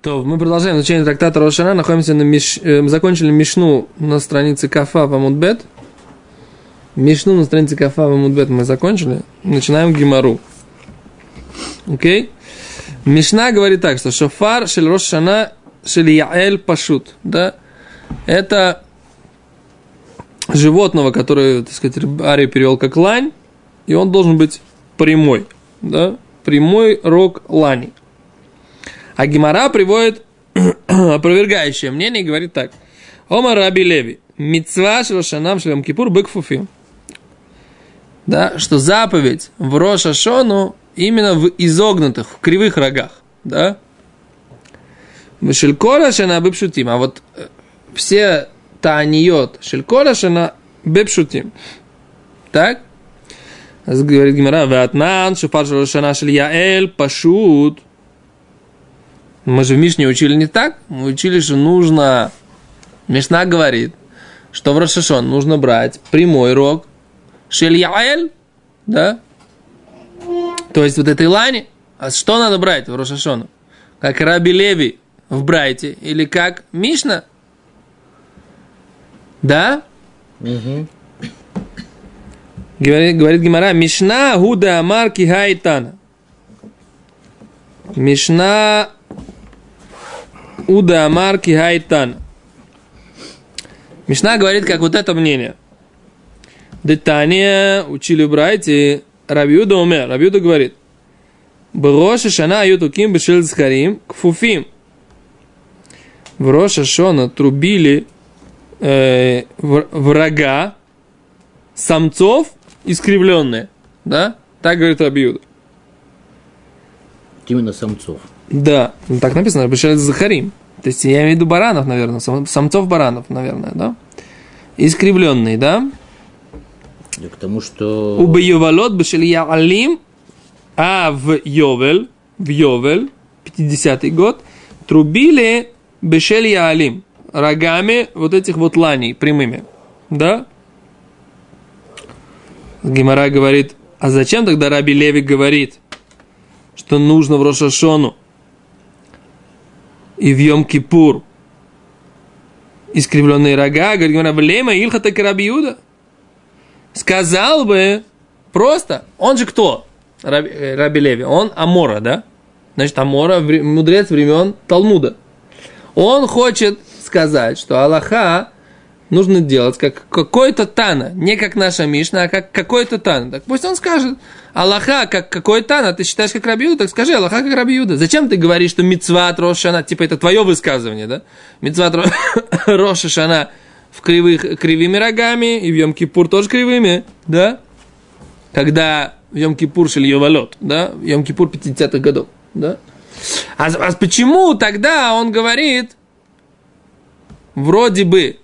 То, мы продолжаем изучение трактата Рошана. Находимся на Миш... э, Мы закончили Мишну на странице Кафа в Амудбет. Мишну на странице Кафа в Амудбет мы закончили. Начинаем Гимару. Окей? Мишна говорит так, что шофар шель Рошана шель Яэль Пашут. Да? Это животного, которое, так сказать, Ари перевел как лань, и он должен быть прямой. Да? Прямой рог лани. А Гимара приводит опровергающее мнение и говорит так. Ома Раби Леви. Мицва Шрошанам Шлем Кипур Бекфуфи. Да, что заповедь в Роша Шону именно в изогнутых, в кривых рогах. Да? Шелькора шана бепшутим. А вот э, все таниот шелькора шана бепшутим. Так? Говорит Гимара, ватнан, шуфар шана шель яэль, пашут. Мы же в Мишне учили не так. Мы учили, что нужно... Мишна говорит, что в Рошашон нужно брать прямой рог Шельяэль, да? То есть вот этой лани. А что надо брать в Рошашону? Как Раби Леви в Брайте или как Мишна? Да? Угу. Говорит, говорит Гимара, Мишна Гуда Амар Кихайтана. Мишна Уда Амар Кихайтана. Мишна говорит, как вот это мнение. Детания учили Брайте Рабиуда умер. Рабиуда говорит, Броша Шана Ютуким Бешель Зхарим Кфуфим. В Роша Шона трубили э, врага самцов искривленные. Да? Так говорит Рабиуда. Именно самцов. Да, так написано, Бешель Захарим. То есть я имею в виду баранов, наверное, самцов баранов, наверное, да? Искривленные, да? Да к тому, что... У Бейовалот Бешель Алим, а в Йовель, в Йовель, 50-й год, трубили Бешель Алим, рогами вот этих вот ланей, прямыми, да? Гимара говорит, а зачем тогда Раби Левик говорит, что нужно в Рошашону и в Йом-Кипур искривленные рога, говорит Гимара, Влема Илхата Раби Иуда? Сказал бы просто, он же кто? Раби, э, Раби Леви, он Амора, да? Значит, Амора, мудрец времен Талмуда. Он хочет сказать, что Аллаха нужно делать как какой-то Тана, не как наша Мишна, а как какой-то Тана. Так пусть он скажет, Аллаха как какой Тана, ты считаешь как Рабиуда, так скажи Аллаха как Рабиуда. Зачем ты говоришь, что Мицват Рошана, типа это твое высказывание, да? Мицват Рошана в кривых, кривыми рогами, и в Йом-Кипур тоже кривыми, да? Когда в Йом-Кипур шел Йовалот, да? В Йом-Кипур 50-х годов, да? А, а почему тогда он говорит, вроде бы,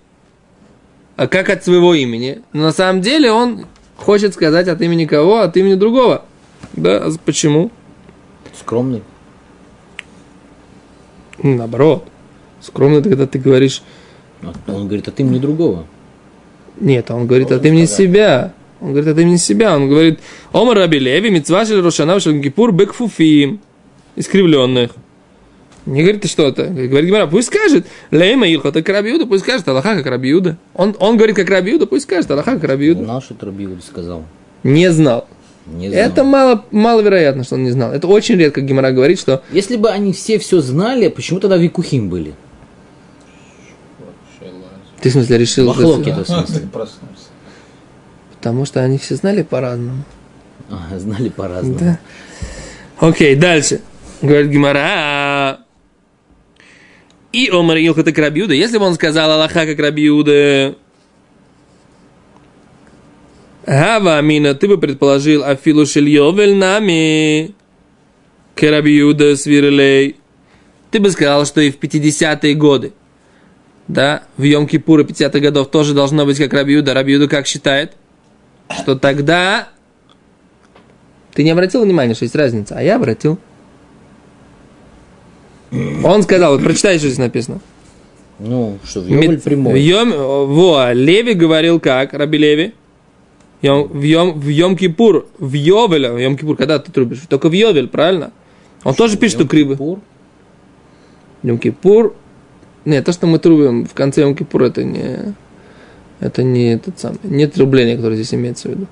как от своего имени. Но на самом деле он хочет сказать от имени кого? От имени другого. Да, а почему? Скромный. Наоборот. Скромный, это когда ты говоришь... Он говорит от имени другого. Нет, он говорит Должен от имени сказать. себя. Он говорит от имени себя. Он говорит, Омар Раби Леви, Митцвашель Рошана, Шалгипур, Бекфуфим. Искривленных. Не говорит, ты что это? Говорит Гимара, пусть скажет. Лейма Илхота как Рабиуда, пусть скажет. Аллаха как Рабиуда. Он, он говорит как Рабиуда, пусть скажет. Аллаха как Рабиуда. Знал, что это Рабиуда сказал. Не знал. Не знал. Это мало, маловероятно, что он не знал. Это очень редко Гимара говорит, что... Если бы они все все знали, почему тогда Викухим были? Ты в смысле решил... Махлоки, это в смысле. Потому что они все знали по-разному. А, знали по-разному. Да. Окей, дальше. Говорит Гимара, и Омар Илхата как Рабиуда. Если бы он сказал Аллаха как Рабиуда, Гава Амина, ты бы предположил Афилу Шильёвель нами Керабиуда свирлей. Ты бы сказал, что и в 50-е годы, да, в Йом-Кипура 50-х годов тоже должно быть как Рабиуда. Рабиуда как считает? Что тогда ты не обратил внимания, что есть разница, а я обратил. Он сказал, вот прочитай, что здесь написано. Ну, что в Йом прямой. В Йом, во, Леви говорил как, Раби Леви? Йом, в, Йом, в Йом Кипур, в Йовеле, в Йом Кипур, когда ты трубишь? Только в Йовель, правильно? Он тоже пишет, что криво. Йом-Кипур, нет, то, что мы трубим в конце Йом-Кипур, это не, это не этот самый, не трубление, которое здесь имеется в виду.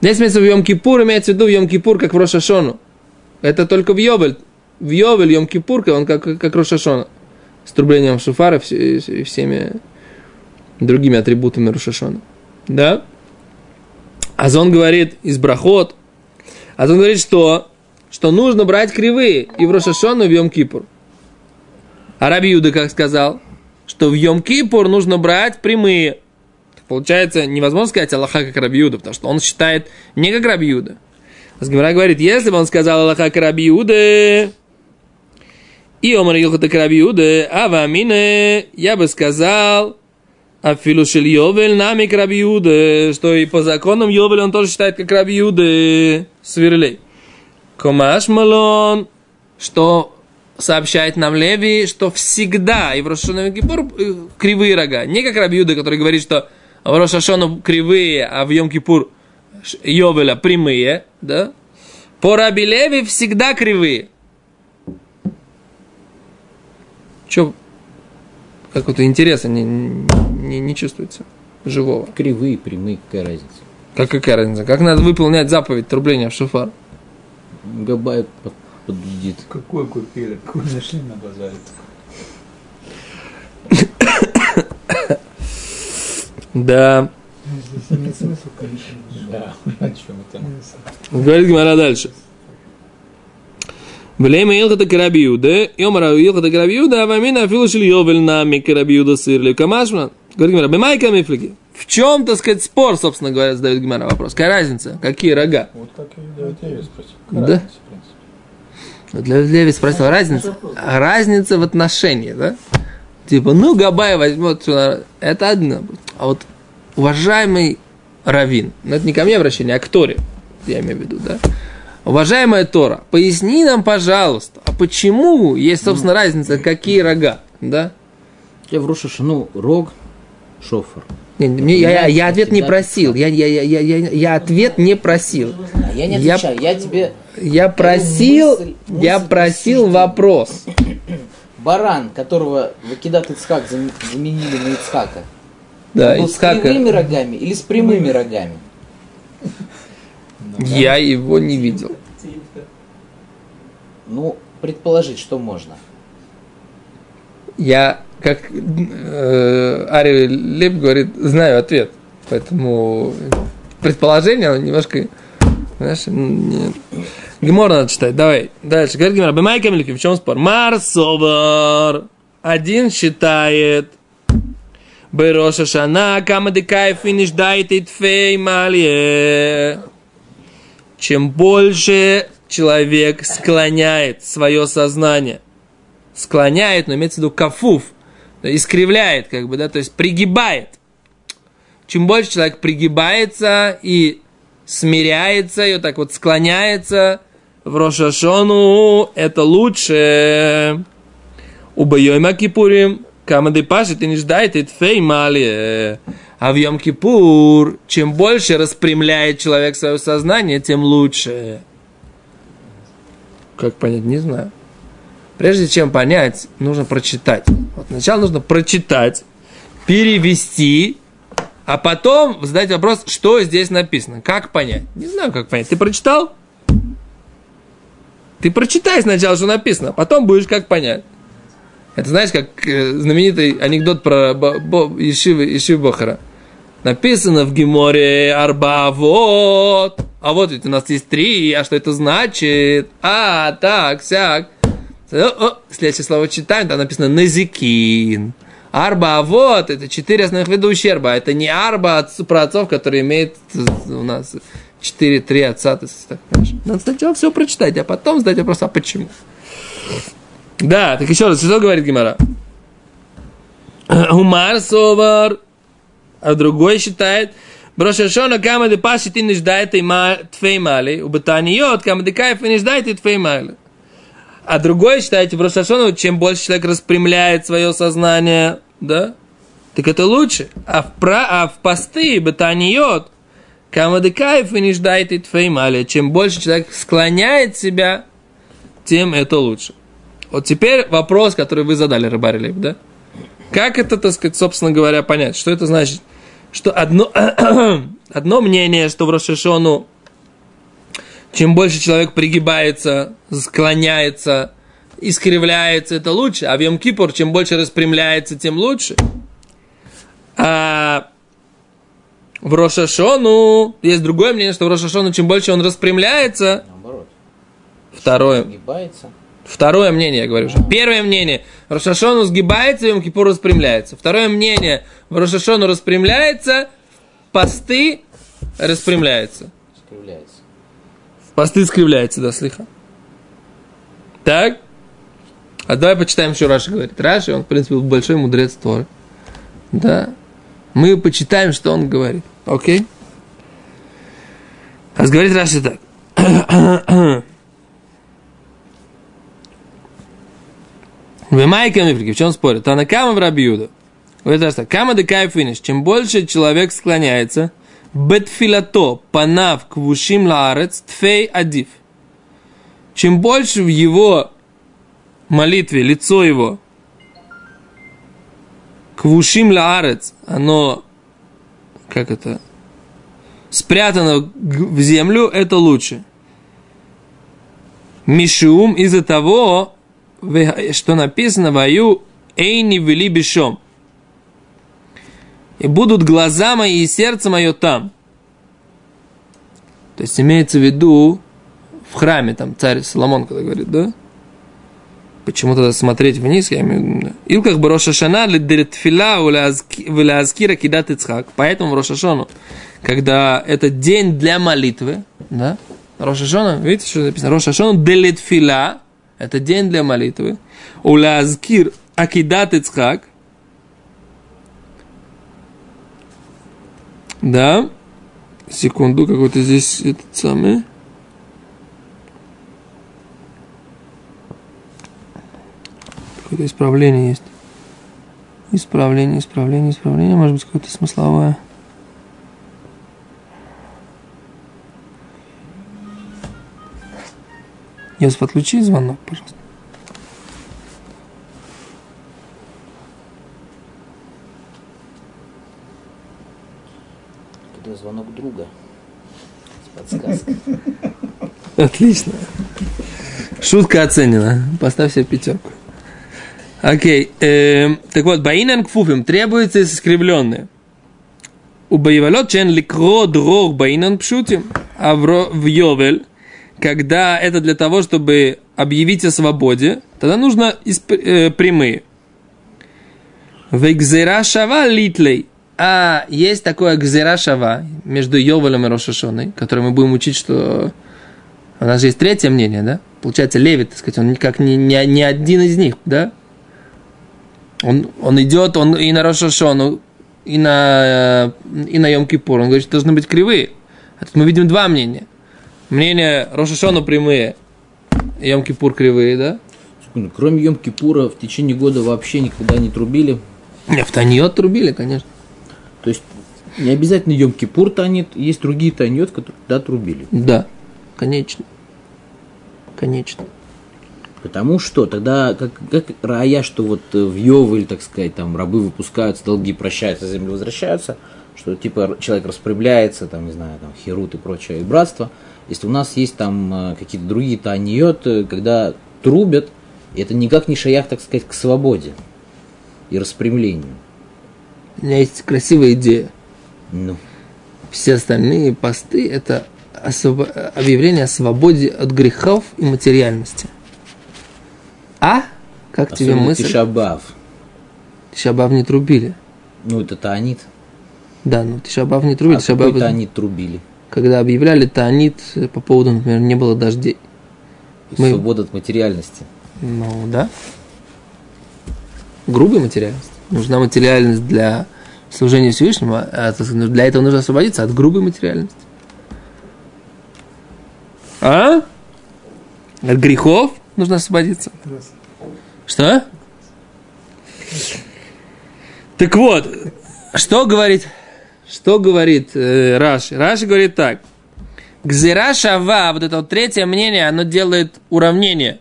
Здесь имеется в Йом-Кипур, имеется в виду Йом-Кипур, как в Рошашону. Это только в Йовель. В Йовель Йом-Кипур, он как, как Рошашона. С трублением шуфара и всеми другими атрибутами Рошашона. Да? Азон говорит из Брахот. Азон говорит, что, что нужно брать кривые и в Рошашону, и в Йом-Кипур. А Раби Юда как сказал, что в Йом-Кипур нужно брать прямые. Получается, невозможно сказать Аллаха как Раби Юда, потому что он считает не как Раби Юда. Гимара говорит, если бы он сказал Аллаха как Раби Юда, и Омар Илхата а вамине, я бы сказал, а филушель Йовель нами к Раби Юда, что и по законам Йовель он тоже считает как Раби Юда, сверлей. Комаш Малон, что сообщает нам Леви, что всегда и в Рошашону Кипур э, кривые рога. Не как Раби Юда, который говорит, что в Рошашону кривые, а в Йом Кипур Йовеля прямые, да? По Раби Леви всегда кривые. Че, какого-то интереса не, не, не чувствуется живого. Кривые, прямые, какая разница? Как какая разница? Как надо выполнять заповедь трубления в шофар? Габай победит. Какой купили? Какой нашли на базаре? Да. Да, о чем это? Говорит Гимара дальше. Влейма Илхата Карабиуда, Йомара Илхата Карабиуда, а вамина афилушили Йовель нами Карабиуда сырли. Камашман. Говорит Гимара, бемайка мифлики. В чем, так сказать, спор, собственно говоря, задает Гимара вопрос. Какая разница? Какие рога? Вот как и Давид Леви спросил. Да. Для Леви спросил, разница? Разница в отношении, да? Типа, ну, Габай возьмет, это одно. А вот уважаемый Равин, ну, это не ко мне обращение, а к Торе, я имею в виду, да? Уважаемая Тора, поясни нам, пожалуйста, а почему есть, собственно, разница, какие рога, да? Я в Рошашану рог, шофер. Не, мне, я, я, я ответ не просил. Я, я, я, я, я, я ответ не просил. Я не отвечаю, я, я тебе... Я просил, мысль, мысль я просил вопрос. Баран, которого Вакидат Ицхак заменили на Ицхака, да, был Ицхака. с кривыми рогами или с прямыми рогами? Я его не видел. Ну, предположить, что можно. Я, как э, Ари Леп говорит, знаю ответ. Поэтому предположение, немножко... Знаешь, нет. Гемор надо читать. Давай. Дальше. Говорит Гемор. Бемай. В чем спор? Марсовар. Один считает. Бероша шана камадикай финиш дайте тфей малье. Чем больше человек склоняет свое сознание, склоняет, но имеется в виду кафуф, искривляет, как бы, да, то есть пригибает. Чем больше человек пригибается и смиряется, и вот так вот склоняется в Рошашону, это лучше. Убоем Кипурим, камады паши, ты не ждай, ты фей мали. А в Йом Кипур, чем больше распрямляет человек свое сознание, тем лучше. Как понять, не знаю. Прежде чем понять, нужно прочитать. Вот сначала нужно прочитать, перевести, а потом задать вопрос, что здесь написано. Как понять? Не знаю, как понять. Ты прочитал? Ты прочитай сначала, что написано, потом будешь как понять. Это знаешь, как э, знаменитый анекдот про Ешивы, Ешив Бохара. Написано в Геморе Арба, вот. А вот ведь у нас есть три, а что это значит? А, так, сяк. Следующее слово читаем, там написано Назикин. Арба, вот, это четыре основных вида ущерба. Это не арба от, про отцов, который имеет у нас четыре, три отца. То есть, так, Надо сначала все прочитать, а потом задать вопрос, а почему? Да, так еще раз, что говорит Гимара? Умар совар, а другой считает, Брошашона кама де паши ты не ждает твей мали, у батаниот кама де кайф не ждает твей мали. А другой считает, в Рошашону, чем больше человек распрямляет свое сознание, да, так это лучше. А в, про, а в посты батаниот кама де кайф не ждает твей мали. Чем больше человек склоняет себя, тем это лучше. Вот теперь вопрос, который вы задали, Рыбарилев, да? Как это, так сказать, собственно говоря, понять? Что это значит? Что одно, одно мнение, что в Рошашону чем больше человек пригибается, склоняется, искривляется, это лучше. А в Йом Кипур, чем больше распрямляется, тем лучше. А в Рошашону есть другое мнение, что в Рошашону, чем больше он распрямляется, Наоборот. второе. Второе мнение, я говорю уже. Первое мнение, Рошашону сгибается, Йом Кипур распрямляется. Второе мнение, в Рошашону распрямляется, посты распрямляется. Скривляется. Посты скривляется, да, слыха. Так? А давай почитаем, что Раша говорит. Раша, он, в принципе, большой мудрец Торы. Да. Мы почитаем, что он говорит. Окей? А говорит Раша так. В Майке в чем спорят? Танакама в Рабиуда. Так. Кама де кайфиниш. Чем больше человек склоняется, бетфилато панав квушим лаарец тфей адив. Чем больше в его молитве лицо его квушим лаарец, оно, как это, спрятано в землю, это лучше. Мишум из-за того, что написано вою эйни вели бешом. И будут глаза мои и сердце мое там. То есть имеется в виду в храме, там царь Соломон, когда говорит, да? Почему тогда смотреть вниз, я имею в виду. Илках бы Рошашана лидертфила вилазкира кидат Ицхак. Поэтому в Рошашону, когда это день для молитвы, да, Рошашона, видите, что написано? Рошашону делитфила, это день для молитвы. Улазкир акидат Ицхак, Да. Секунду, какой-то здесь этот самый. Какое-то исправление есть. Исправление, исправление, исправление. Может быть, какое-то смысловое. Если подключи звонок, пожалуйста. Это звонок друга. С подсказкой. Отлично. Шутка оценена. Поставь себе пятерку. Окей. эм, так вот, Баинан Кфуфим требуется искривленное. У Боевалот чен ликро дрог Баинан Пшутим. А в Йовель, когда это для того, чтобы объявить о свободе, тогда нужно исп- э, прямые. Вегзера шава литлей. А есть такое гзера шава между Йовелем и Рошашоной, который мы будем учить, что у нас же есть третье мнение, да? Получается, Левит, так сказать, он никак не, не, не один из них, да? Он, он идет, он и на Рошашону, и на, э, и на Йом-Кипур. Он говорит, что должны быть кривые. А тут мы видим два мнения. Мнение Рошашону прямые, Йом-Кипур кривые, да? Секунду, Кроме Йом-Кипура в течение года вообще никогда не трубили. В Таньот трубили, конечно. То есть не обязательно Йом-Кипур танет, есть другие таньот, которые да, трубили. Да, конечно. Конечно. Потому что тогда, как, как рая, что вот э, в Йовель, так сказать, там рабы выпускаются, долги прощаются, земли возвращаются, что типа человек распрямляется, там, не знаю, там, херут и прочее, и братство. Если у нас есть там э, какие-то другие таниот, когда трубят, это никак не шаях, так сказать, к свободе и распрямлению. У меня есть красивая идея. Ну, Все остальные посты – это освобо- объявление о свободе от грехов и материальности. А? Как тебе особенно мысль? Тишабав. Тишабав не трубили. Ну, это таанит. Да, ну Тишабав не трубили. А Тишабав, какой таанит трубили? Когда объявляли Таанит э, по поводу, например, не было дождей. Мы- Свобода от материальности. Ну, да. Грубая материальность. Нужна материальность для служения Всевышнему, а ну, для этого нужно освободиться от грубой материальности. А? От грехов нужно освободиться. Что? Так вот, что говорит, что говорит э, Раши? Раши говорит так. Гзира шава, вот это вот третье мнение, оно делает уравнение.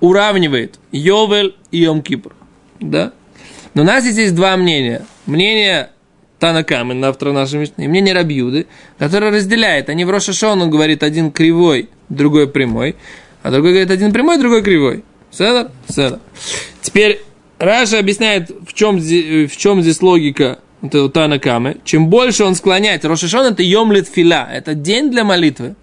уравнивает Йовель и Йом-Кипр. Да? Но у нас здесь два мнения. Мнение Танакамы, на автора нашей Мишны, и мнение Рабьюды, которое разделяет. Они в Рошашон, он говорит, один кривой, другой прямой, а другой говорит, один прямой, другой кривой. Седа? Седа. Теперь Раша объясняет, в чем, в чем здесь логика это Танакамы. Чем больше он склоняется, Рошашон это Йомлит Фила, это день для молитвы.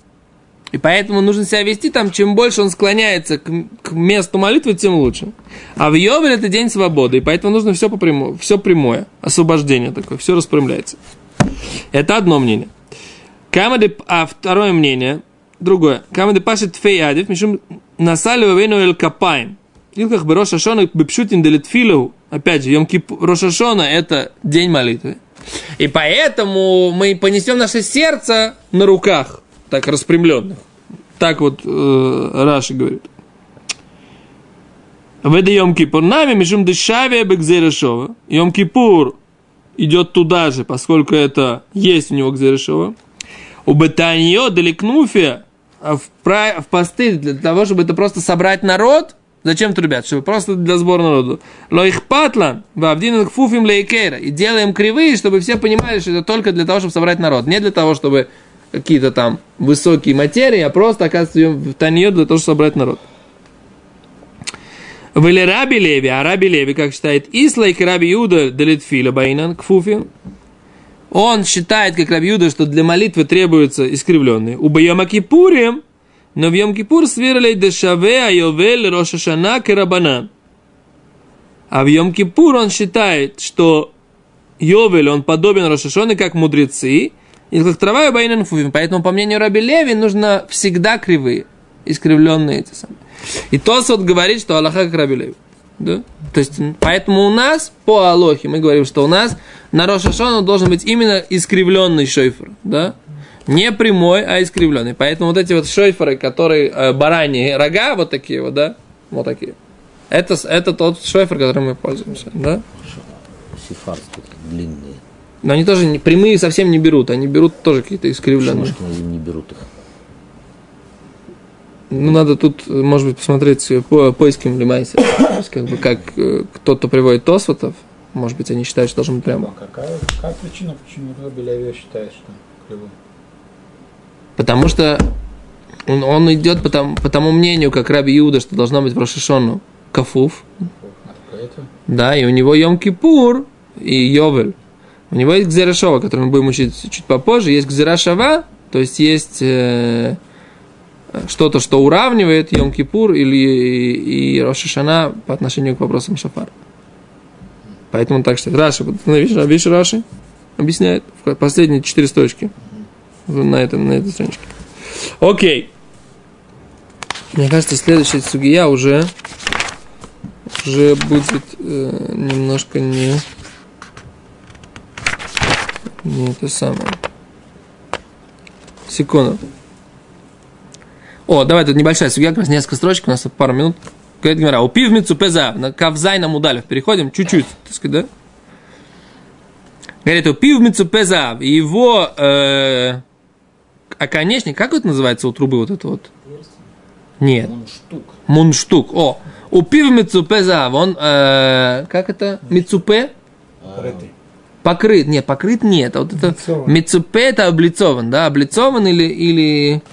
И поэтому нужно себя вести там, чем больше он склоняется к, к месту молитвы, тем лучше. А в Йовель это день свободы, и поэтому нужно все, по прямому, все прямое, освобождение такое, все распрямляется. Это одно мнение. Камады, а второе мнение, другое. Камады пашет фей адив, мишум насали вейну эль капаем. Илках бы Рошашона бепшутин делитфилу. Опять же, Йом Рошашона это день молитвы. И поэтому мы понесем наше сердце на руках так распрямленных. Так вот э, Раши говорит. В это Йом Кипур нами мишум дешавия бекзерешова. Йом Кипур идет туда же, поскольку это есть у него гзерешова. У Бетаньо далекнуфия в, в посты для того, чтобы это просто собрать народ. Зачем это, ребят? Чтобы просто для сбора народу. Ло их патлан, вавдин фуфим лейкейра. И делаем кривые, чтобы все понимали, что это только для того, чтобы собрать народ. Не для того, чтобы какие-то там высокие материи, а просто, оказывается, в Танье для того, чтобы собрать народ. Были Раби Леви, а Раби Леви, как считает, Ислайк Раби Юда Делитфиля Байнан Кфуфи, он считает, как Раби Юда, что для молитвы требуются искривленные. У Байома Кипурим, но в Йом Кипур сверлей дешаве айовель рошашана керабана. А в Йом Кипур он считает, что Йовель, он подобен Рошашоне, как мудрецы, и как трава и байнен. Поэтому, по мнению Раби Леви, нужно всегда кривые, искривленные эти самые. И Тос вот говорит, что Аллаха как Раби Леви. Да? То есть, поэтому у нас по Алохе мы говорим, что у нас на Рошашону должен быть именно искривленный шойфер. Да? Не прямой, а искривленный. Поэтому вот эти вот шойферы, которые э, бараньи рога, вот такие вот, да, вот такие. Это, это тот шойфер, которым мы пользуемся, да? Сифарские, длинные. Но они тоже не, прямые совсем не берут, они берут тоже какие-то искривленные. Зим не берут их. Ну, надо тут, может быть, посмотреть по поискам Лимайса. Как бы, как э, кто-то приводит Тосфотов, может быть, они считают, что должен быть прямо. А какая, какая причина, почему Белявия считает, что кривой? Потому что он, он идет по, тому, по тому мнению, как Раби Иуда, что должно быть в Рошишону Кафуф. Да, и у него Йом Кипур и Йовель. У него есть Гзерешова, который мы будем учить чуть попозже. Есть Гзерашава, то есть есть э, что-то, что уравнивает Йом Кипур или и, и Рошишана по отношению к вопросам Шафар. Поэтому так считает. Раши, видишь, видишь Раши объясняет в последние четыре строчки на, этом, на этой страничке. Окей. Мне кажется, следующая сугия уже уже будет э, немножко не не это самое. Секунду. О, давай, тут небольшая судья, как раз несколько строчек, у нас пару минут. Говорит Гимара, упив мицупеза, на кавзай на мудалев, переходим чуть-чуть, так сказать, да? Говорит, упив мицупеза, его э, оконечник, как это называется у трубы вот это вот? Нет. Мунштук. Мунштук. О, упив мицупеза, он, э, как это? Мицупе? Покрытый. Покрыт, нет, покрыт нет. Вот это мицупе это облицован, да, облицован или, или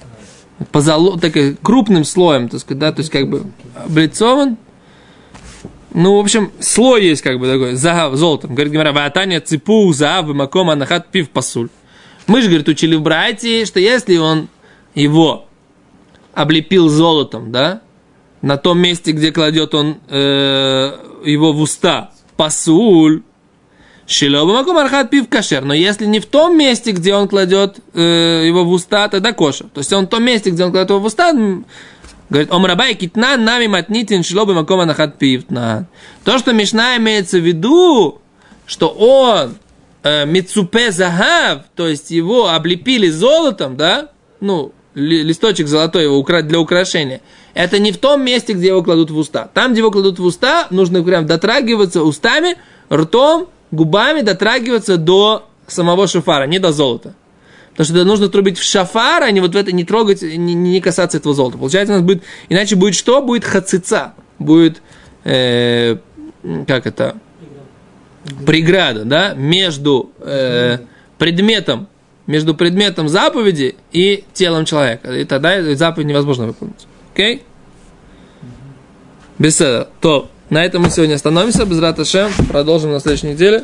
позоло, так, э, крупным слоем, так сказать, да, то есть как бы облицован. Ну, в общем, слой есть как бы такой, золотом. Говорит, говоря, ватания ципу, заав, маком, анахат, пив, пасуль. Мы же, говорит, учили в братье, что если он его облепил золотом, да, на том месте, где кладет он э, его в уста, пасуль, Шилоба маком архат пив кашер. Но если не в том месте, где он кладет э, его в уста, тогда кошер. То есть он в том месте, где он кладет его в уста, говорит, омрабай китна нами матнитин шилоба маком архат пив То, что Мишна имеется в виду, что он мицупе загав, то есть его облепили золотом, да, ну, ли- листочек золотой его для украшения, это не в том месте, где его кладут в уста. Там, где его кладут в уста, нужно прям дотрагиваться устами, ртом, губами дотрагиваться до самого шуфара, не до золота. Потому что нужно трубить в шафар, а не вот в это не трогать, не, не касаться этого золота. Получается, у нас будет, иначе будет что? Будет хацица. Будет, э, как это? Преграда, да, между э, предметом, между предметом заповеди и телом человека. И тогда заповедь невозможно выполнить. Окей? Без этого. То, на этом мы сегодня остановимся. Без Раташем. Продолжим на следующей неделе.